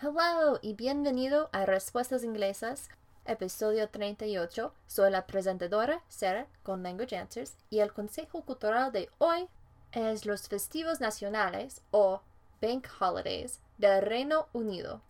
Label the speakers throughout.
Speaker 1: Hello y bienvenido a Respuestas Inglesas, episodio 38. Soy la presentadora Sarah con Language Answers y el consejo cultural de hoy es los festivos nacionales o Bank Holidays del Reino Unido.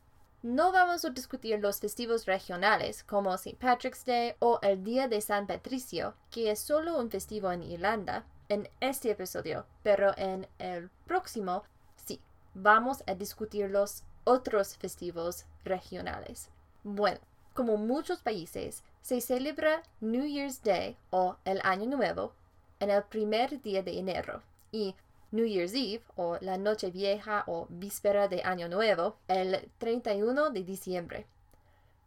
Speaker 1: No vamos a discutir los festivos regionales como St. Patrick's Day o el Día de San Patricio, que es solo un festivo en Irlanda, en este episodio, pero en el próximo sí, vamos a discutir los otros festivos regionales. Bueno, como muchos países, se celebra New Year's Day o el Año Nuevo en el primer día de enero y New Year's Eve o la Noche Vieja o Víspera de Año Nuevo el 31 de diciembre.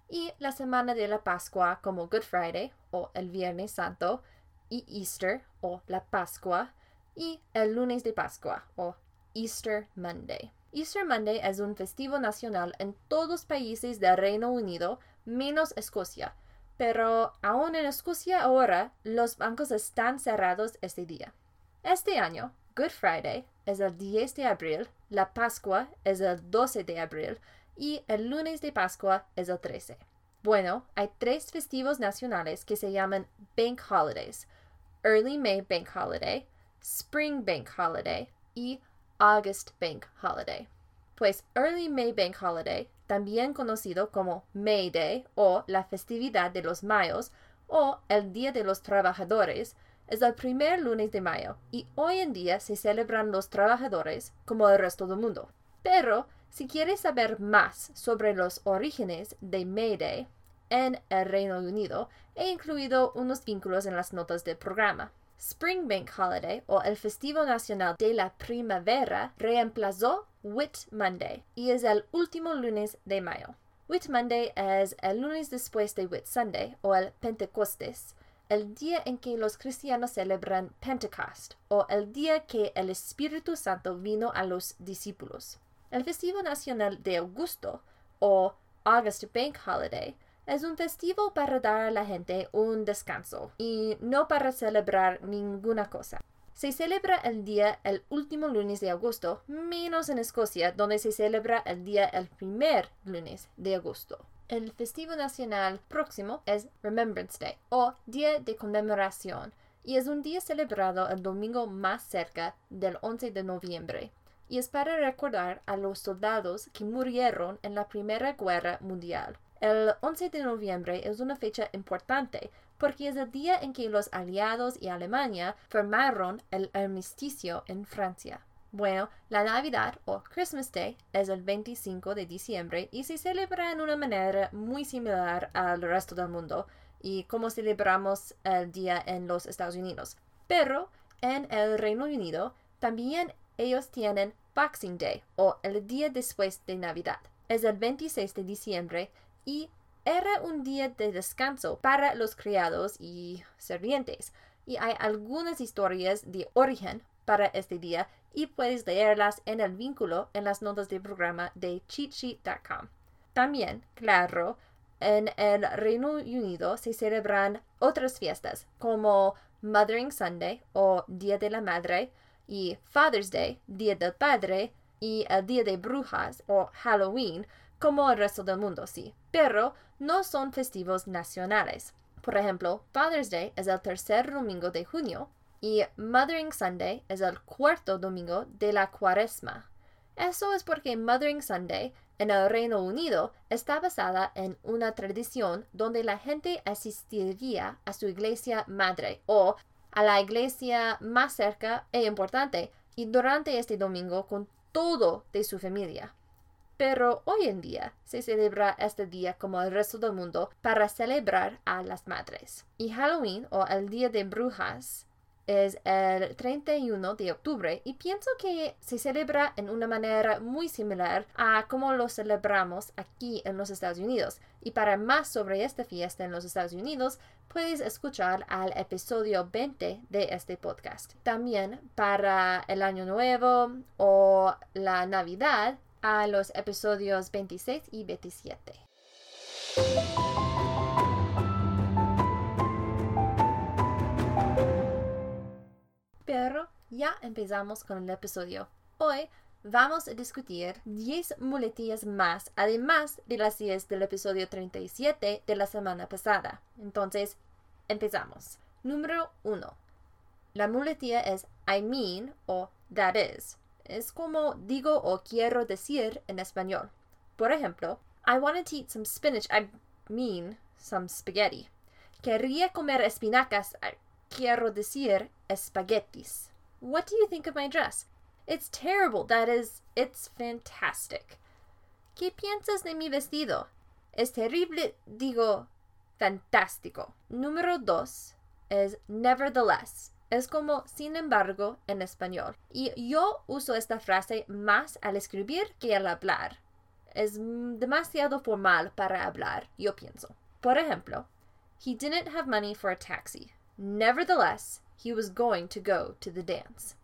Speaker 1: Y la semana de la Pascua como Good Friday o el Viernes Santo y Easter o la Pascua y el lunes de Pascua o Easter Monday. Easter Monday es un festivo nacional en todos los países del Reino Unido, menos Escocia, pero aún en Escocia ahora los bancos están cerrados este día. Este año, Good Friday es el 10 de abril, la Pascua es el 12 de abril y el lunes de Pascua es el 13. Bueno, hay tres festivos nacionales que se llaman Bank Holidays. Early May Bank Holiday, Spring Bank Holiday y August Bank Holiday. Pues Early May Bank Holiday, también conocido como May Day o la festividad de los mayos o el Día de los Trabajadores, es el primer lunes de mayo y hoy en día se celebran los trabajadores como el resto del mundo. Pero si quieres saber más sobre los orígenes de May Day en el Reino Unido, he incluido unos vínculos en las notas del programa. Spring Bank Holiday o el Festivo Nacional de la Primavera reemplazó Whit Monday y es el último lunes de mayo. Whit Monday es el lunes después de Whit Sunday o el Pentecostés, el día en que los cristianos celebran Pentecost o el día que el Espíritu Santo vino a los discípulos. El Festivo Nacional de Augusto o August Bank Holiday es un festivo para dar a la gente un descanso y no para celebrar ninguna cosa. Se celebra el día el último lunes de agosto, menos en Escocia, donde se celebra el día el primer lunes de agosto. El festivo nacional próximo es Remembrance Day o Día de Conmemoración y es un día celebrado el domingo más cerca del 11 de noviembre y es para recordar a los soldados que murieron en la Primera Guerra Mundial. El 11 de noviembre es una fecha importante porque es el día en que los aliados y Alemania firmaron el armisticio en Francia. Bueno, la Navidad o Christmas Day es el 25 de diciembre y se celebra en una manera muy similar al resto del mundo y como celebramos el día en los Estados Unidos. Pero en el Reino Unido también ellos tienen Boxing Day o el día después de Navidad. Es el 26 de diciembre y era un día de descanso para los criados y servientes. Y hay algunas historias de origen para este día y puedes leerlas en el vínculo en las notas del programa de cheatsheet.com. También, claro, en el Reino Unido se celebran otras fiestas como Mothering Sunday o Día de la Madre y Father's Day, Día del Padre y el Día de Brujas o Halloween, como el resto del mundo, sí, pero no son festivos nacionales. Por ejemplo, Father's Day es el tercer domingo de junio y Mothering Sunday es el cuarto domingo de la cuaresma. Eso es porque Mothering Sunday en el Reino Unido está basada en una tradición donde la gente asistiría a su iglesia madre o a la iglesia más cerca e importante y durante este domingo con todo de su familia. Pero hoy en día se celebra este día como el resto del mundo para celebrar a las madres. Y Halloween o el Día de Brujas es el 31 de octubre y pienso que se celebra en una manera muy similar a como lo celebramos aquí en los Estados Unidos. Y para más sobre esta fiesta en los Estados Unidos, puedes escuchar al episodio 20 de este podcast. También para el Año Nuevo o la Navidad, a los episodios 26 y 27. Pero ya empezamos con el episodio. Hoy vamos a discutir 10 muletillas más, además de las 10 del episodio 37 de la semana pasada. Entonces, empezamos. Número 1. La muletilla es I mean o that is. Es como digo o quiero decir en español. Por ejemplo, I wanted to eat some spinach. I mean some spaghetti. Quería comer espinacas. I quiero decir espaguetis. What do you think of my dress? It's terrible. That is, it's fantastic. ¿Qué piensas de mi vestido? Es terrible, digo, fantástico. Número dos es nevertheless. Es como sin embargo en español. Y yo uso esta frase más al escribir que al hablar. Es demasiado formal para hablar, yo pienso. Por ejemplo, he didn't have money for a taxi. Nevertheless, he was going to go to the dance.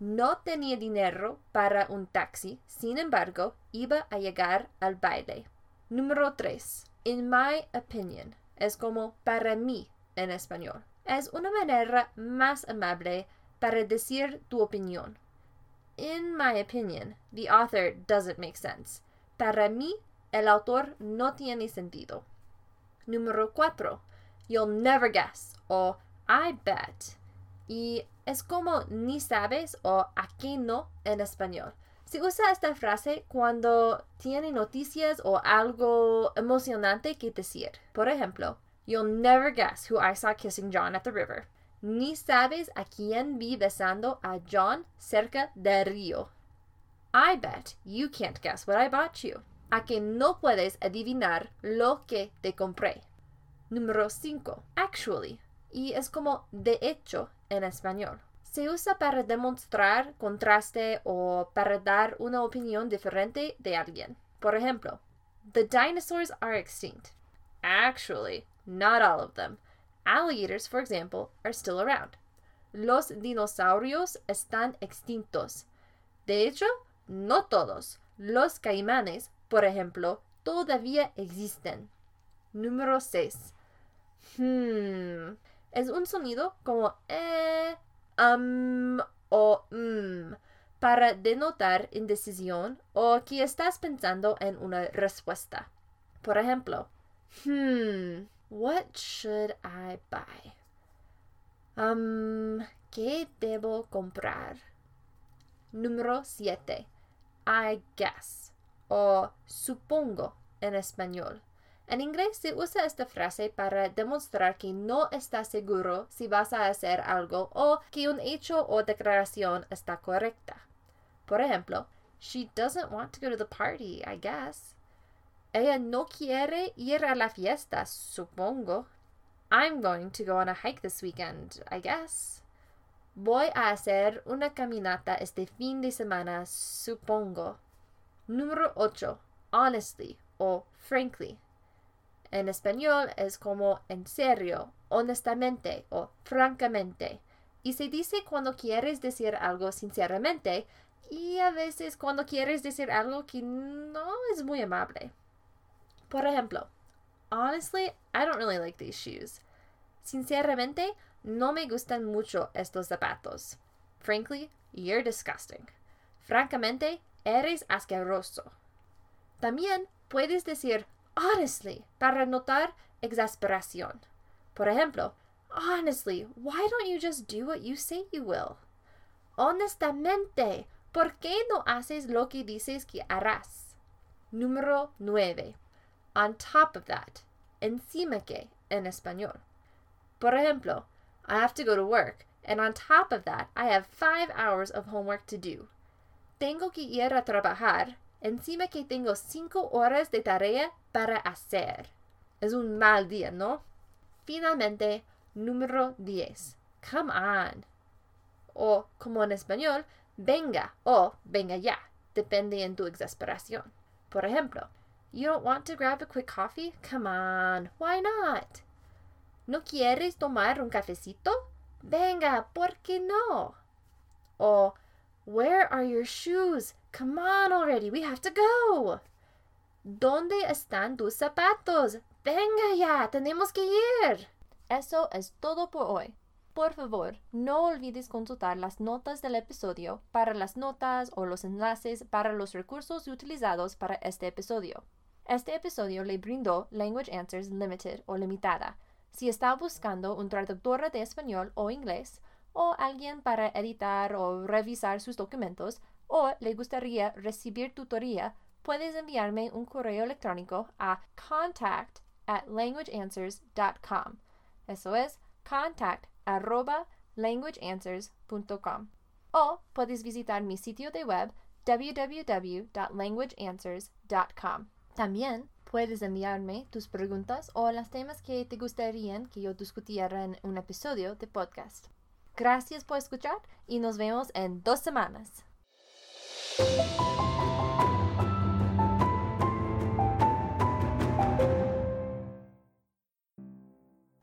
Speaker 1: No tenía dinero para un taxi, sin embargo, iba a llegar al baile. Número 3. In my opinion. Es como para mí en español. Es una manera más amable para decir tu opinión. In my opinion, the author doesn't make sense. Para mí, el autor no tiene sentido. Número 4. You'll never guess o I bet. Y es como ni sabes o aquí no en español. Se usa esta frase cuando tiene noticias o algo emocionante que decir. Por ejemplo, You'll never guess who I saw kissing John at the river. Ni sabes a quién vi besando a John cerca del río. I bet you can't guess what I bought you. A que no puedes adivinar lo que te compré. Número 5. Actually. Y es como de hecho en español. Se usa para demostrar contraste o para dar una opinión diferente de alguien. Por ejemplo, The dinosaurs are extinct. Actually, not all of them. Alligators, for example, are still around. Los dinosaurios están extintos. De hecho, no todos. Los caimanes, por ejemplo, todavía existen. Número 6. Hmm. Es un sonido como eh, um o mm para denotar indecisión o que estás pensando en una respuesta. Por ejemplo, hmm, what should I buy? Um, ¿qué debo comprar? Número 7. I guess o supongo en español. En inglés se usa esta frase para demostrar que no estás seguro si vas a hacer algo o que un hecho o declaración está correcta. Por ejemplo, she doesn't want to go to the party, I guess. Ella no quiere ir a la fiesta, supongo. I'm going to go on a hike this weekend, I guess. Voy a hacer una caminata este fin de semana, supongo. Número 8. Honestly o frankly. En español es como en serio, honestamente o francamente. Y se dice cuando quieres decir algo sinceramente y a veces cuando quieres decir algo que no es muy amable. Por ejemplo, honestly, I don't really like these shoes. Sinceramente, no me gustan mucho estos zapatos. Frankly, you're disgusting. Francamente, eres asqueroso. También puedes decir honestly para notar exasperación. Por ejemplo, honestly, why don't you just do what you say you will? Honestamente, ¿por qué no haces lo que dices que harás? Número 9 on top of that, encima que en español. Por ejemplo, I have to go to work, and on top of that, I have five hours of homework to do. Tengo que ir a trabajar, encima que tengo cinco horas de tarea para hacer. Es un mal día, ¿no? Finalmente, número 10. Come on. O, como en español, venga o venga ya. Depende en tu exasperación. Por ejemplo, You don't want to grab a quick coffee? Come on, why not? ¿No quieres tomar un cafecito? Venga, ¿por qué no? O, where are your shoes? Come on already, we have to go. ¿Dónde están tus zapatos? Venga ya, tenemos que ir. Eso es todo por hoy. Por favor, no olvides consultar las notas del episodio para las notas o los enlaces para los recursos utilizados para este episodio. Este episodio le brindó Language Answers Limited o Limitada. Si está buscando un traductor de español o inglés, o alguien para editar o revisar sus documentos, o le gustaría recibir tutoría, puedes enviarme un correo electrónico a contact at languageanswers.com. Eso es contact arroba languageanswers.com. O puedes visitar mi sitio de web www.languageanswers.com. También puedes enviarme tus preguntas o los temas que te gustarían que yo discutiera en un episodio de podcast. Gracias por escuchar y nos vemos en dos semanas.